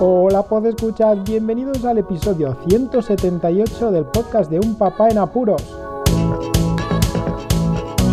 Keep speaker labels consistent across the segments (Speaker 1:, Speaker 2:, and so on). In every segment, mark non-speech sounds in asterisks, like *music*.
Speaker 1: Hola, escuchar. bienvenidos al episodio 178 del podcast de Un Papá en Apuros.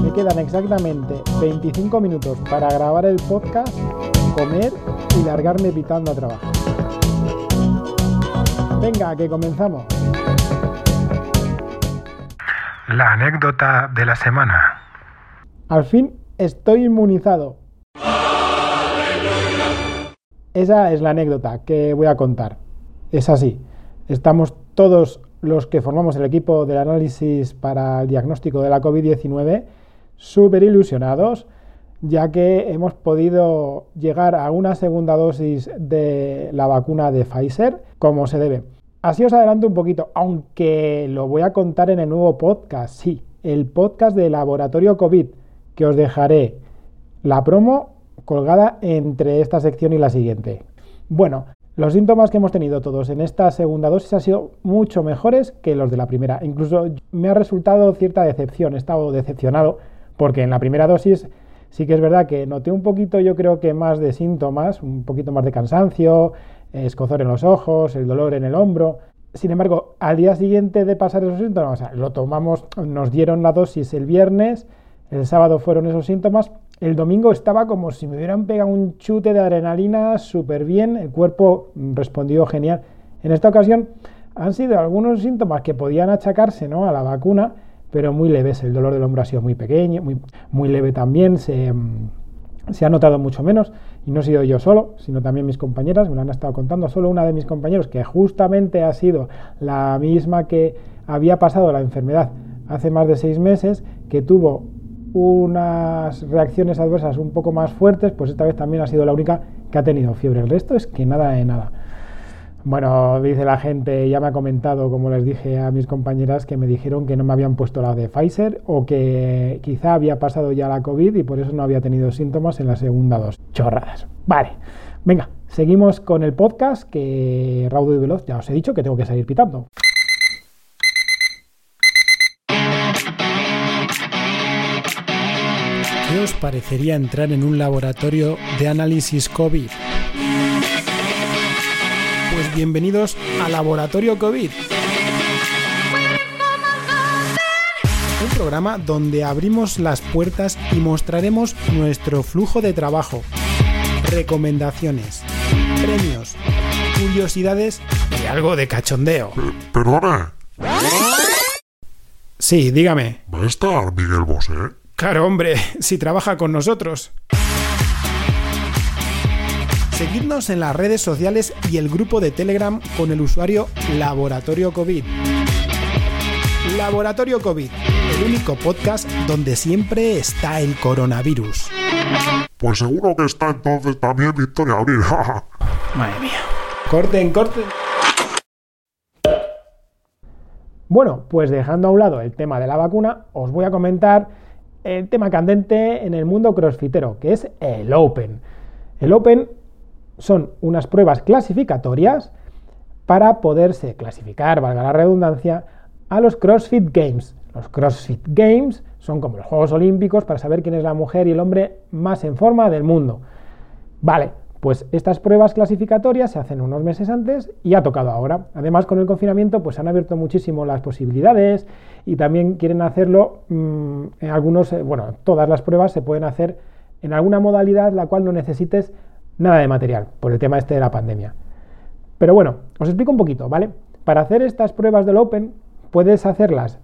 Speaker 1: Me quedan exactamente 25 minutos para grabar el podcast, comer y largarme pitando a trabajar. Venga, que comenzamos.
Speaker 2: La anécdota de la semana.
Speaker 1: Al fin estoy inmunizado. Esa es la anécdota que voy a contar. Es así. Estamos todos los que formamos el equipo del análisis para el diagnóstico de la COVID-19 súper ilusionados, ya que hemos podido llegar a una segunda dosis de la vacuna de Pfizer como se debe. Así os adelanto un poquito, aunque lo voy a contar en el nuevo podcast, sí, el podcast de Laboratorio COVID, que os dejaré la promo colgada entre esta sección y la siguiente. Bueno, los síntomas que hemos tenido todos en esta segunda dosis han sido mucho mejores que los de la primera. Incluso me ha resultado cierta decepción, he estado decepcionado porque en la primera dosis sí que es verdad que noté un poquito, yo creo que más de síntomas, un poquito más de cansancio, escozor en los ojos, el dolor en el hombro. Sin embargo, al día siguiente de pasar esos síntomas, lo tomamos, nos dieron la dosis el viernes, el sábado fueron esos síntomas el domingo estaba como si me hubieran pegado un chute de adrenalina súper bien, el cuerpo respondió genial. En esta ocasión han sido algunos síntomas que podían achacarse a la vacuna, pero muy leves. El dolor del hombro ha sido muy pequeño, muy, muy leve también, se, se ha notado mucho menos. Y no he sido yo solo, sino también mis compañeras, me lo han estado contando. Solo una de mis compañeros, que justamente ha sido la misma que había pasado la enfermedad hace más de seis meses, que tuvo unas reacciones adversas un poco más fuertes, pues esta vez también ha sido la única que ha tenido fiebre. El resto es que nada de nada. Bueno, dice la gente, ya me ha comentado, como les dije a mis compañeras, que me dijeron que no me habían puesto la de Pfizer o que quizá había pasado ya la COVID y por eso no había tenido síntomas en la segunda dos. Chorradas. Vale, venga, seguimos con el podcast que raudo y veloz, ya os he dicho que tengo que salir pitando. ¿Qué os parecería entrar en un laboratorio de análisis COVID? Pues bienvenidos a Laboratorio COVID. Un programa donde abrimos las puertas y mostraremos nuestro flujo de trabajo, recomendaciones, premios, curiosidades y algo de cachondeo.
Speaker 2: Perdone.
Speaker 1: Sí, dígame.
Speaker 2: ¿Va a estar Miguel Bosé?
Speaker 1: Claro, hombre, si trabaja con nosotros. Seguidnos en las redes sociales y el grupo de Telegram con el usuario Laboratorio COVID. Laboratorio COVID, el único podcast donde siempre está el coronavirus.
Speaker 2: Pues seguro que está entonces también Victoria Abril. *laughs*
Speaker 1: Madre mía. Corten, corten. Bueno, pues dejando a un lado el tema de la vacuna, os voy a comentar el tema candente en el mundo crossfitero, que es el Open. El Open son unas pruebas clasificatorias para poderse clasificar, valga la redundancia, a los CrossFit Games. Los CrossFit Games son como los Juegos Olímpicos para saber quién es la mujer y el hombre más en forma del mundo. Vale, pues estas pruebas clasificatorias se hacen unos meses antes y ha tocado ahora. Además, con el confinamiento, pues han abierto muchísimo las posibilidades y también quieren hacerlo mm, en algunos, eh, bueno, todas las pruebas se pueden hacer en alguna modalidad la cual no necesites nada de material por el tema este de la pandemia. Pero bueno, os explico un poquito, ¿vale? Para hacer estas pruebas del Open puedes hacerlas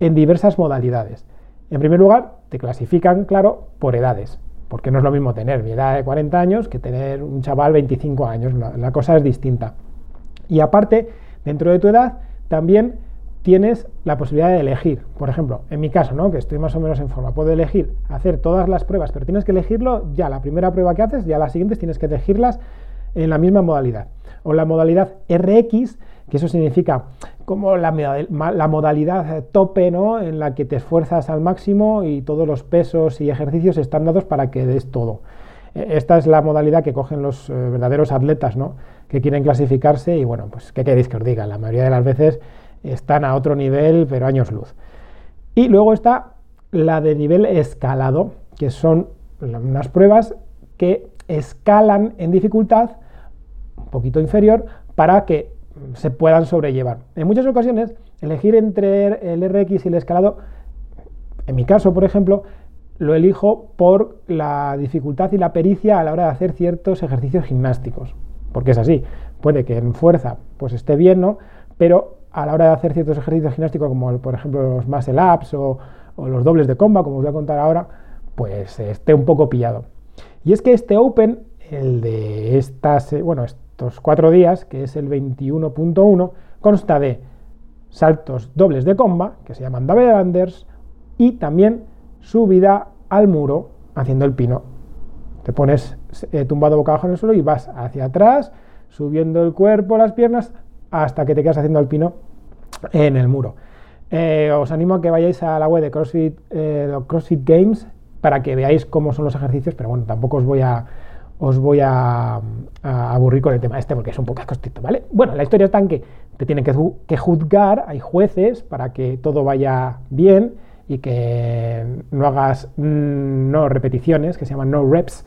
Speaker 1: en diversas modalidades. En primer lugar, te clasifican, claro, por edades porque no es lo mismo tener mi edad de 40 años que tener un chaval 25 años, la, cosa es distinta. Y aparte, dentro de tu edad, también tienes la posibilidad de elegir. Por ejemplo, en mi caso, ¿no? que estoy más o menos en forma, puedo elegir hacer todas las pruebas, pero tienes que elegirlo ya la primera prueba que haces, ya las siguientes tienes que elegirlas en la misma modalidad. O la modalidad RX, que eso significa como la, modalidad tope, ¿no? En la que te esfuerzas al máximo y todos los pesos y ejercicios están dados para que des todo. E, esta es la modalidad que cogen los eh, verdaderos atletas, ¿no? Que quieren clasificarse y bueno, pues qué queréis que os diga, la mayoría de las veces están a otro nivel, pero años luz. Y luego está la de nivel escalado, que son unas pruebas que escalan en dificultad poquito inferior para que se puedan sobrellevar. En muchas ocasiones, elegir entre el RX y el escalado, en mi caso, por ejemplo, lo elijo por la dificultad y la pericia a la hora de hacer ciertos ejercicios gimnásticos. Porque es así, puede que en fuerza pues esté bien, ¿no? Pero a la hora de hacer ciertos ejercicios gimnásticos, como por ejemplo los muscle ups o, o los dobles de comba, como os voy a contar ahora, pues esté un poco pillado. Y es que este Open, el de estos cuatro días, que es el 21.1, consta de saltos dobles de comba, que se llaman double unders, y también subida al muro haciendo el pino. Te pones eh, tumbado boca abajo en el suelo y vas hacia atrás, subiendo el cuerpo, las piernas, hasta que te quedas haciendo el pino en el muro. Eh, os animo a que vayáis a la web de CrossFit, eh, CrossFit Games para que veáis cómo son los ejercicios, pero bueno, tampoco os voy a, os voy a, aburrir con el tema este porque es un poco costito, ¿vale? Bueno, la historia está en que te tienen que, que juzgar, hay jueces para que todo vaya bien y que no hagas mm, no repeticiones, que se llaman no reps,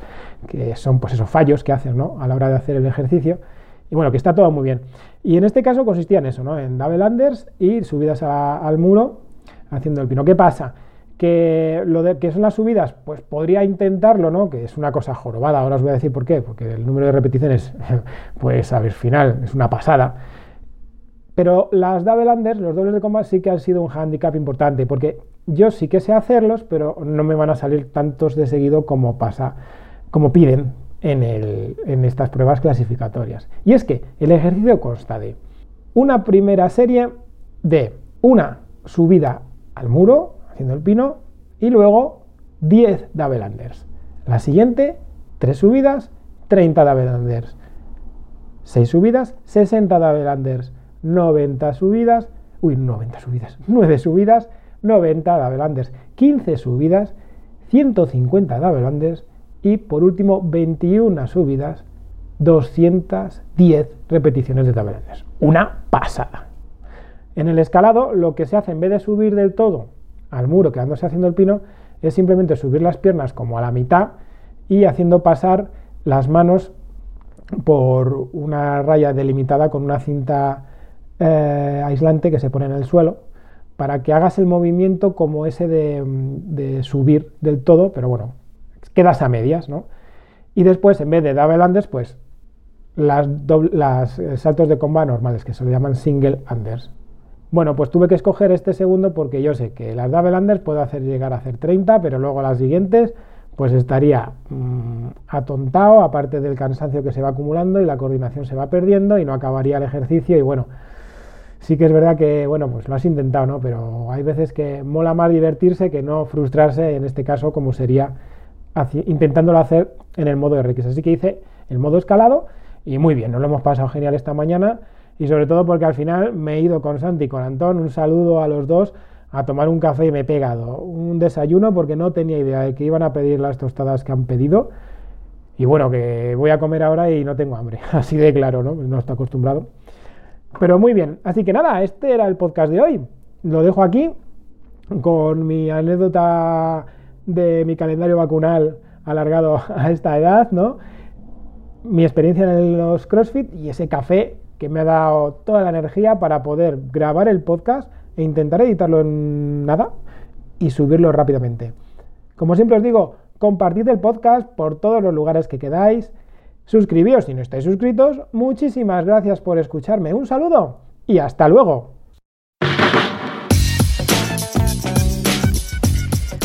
Speaker 1: que son pues esos fallos que haces ¿no? a la hora de hacer el ejercicio. Y bueno, que está todo muy bien. Y en este caso consistía en eso, ¿no? En double unders y subidas al muro haciendo el pino. ¿Qué pasa? Que lo de que son las subidas, pues podría intentarlo, ¿no? Que es una cosa jorobada. Ahora os voy a decir por qué. Porque el número de repeticiones, *laughs* pues a ver, final, es una pasada. Pero las double unders, los dobles de combate, sí que han sido un handicap importante, porque yo sí que sé hacerlos, pero no me van a salir tantos de seguido como pasa, como piden en, en estas pruebas clasificatorias. Y es que el ejercicio consta de una primera serie de una subida al muro, haciendo el pino, y luego 10 double unders. La siguiente, 3 subidas, 30 double unders. 6 subidas, 60 double unders. 90 subidas, uy, 90 subidas, *laughs* 9 subidas, 90 double unders, 15 subidas, 150 double unders y por último 21 subidas, 210 repeticiones de double unders. Una pasada. En el escalado lo que se hace en vez de subir del todo al muro quedándose haciendo el pino es simplemente subir las piernas como a la mitad y haciendo pasar las manos por una raya delimitada con una cinta eh, aislante que se pone en el suelo para que hagas el movimiento como ese de, subir del todo, pero bueno, quedas a medias, ¿no? Y después, en vez de double unders, pues las eh, saltos de comba normales, que se le llaman single unders. Bueno, pues tuve que escoger este segundo porque yo sé que las double unders puedo hacer llegar a hacer 30, pero luego las siguientes pues estaría mm, atontado, aparte del cansancio que se va acumulando y la coordinación se va perdiendo y no acabaría el ejercicio y bueno, sí que es verdad que, bueno, pues lo has intentado, ¿no? Pero hay veces que mola más divertirse que no frustrarse, en este caso, como sería intentándolo hacer en el modo RX. Así que hice el modo escalado y muy bien, nos lo hemos pasado genial esta mañana y sobre todo porque al final me he ido con Santi y con Antón, un saludo a los dos, a tomar un café y me he pegado un desayuno porque no tenía idea de que iban a pedir las tostadas que han pedido. Y bueno, que voy a comer ahora y no tengo hambre, *laughs* así de claro, ¿no? No estoy acostumbrado. Pero muy bien, así que nada, este era el podcast de hoy. Lo dejo aquí con mi anécdota de mi calendario vacunal alargado *laughs* a esta edad, ¿no? Mi experiencia en los CrossFit y ese café que me ha dado toda la energía para poder grabar el podcast e intentar editarlo en nada y subirlo rápidamente. Como siempre os digo, compartid el podcast por todos los lugares que quedáis Suscribíos si no estáis suscritos. Muchísimas gracias por escucharme. Un saludo y hasta luego.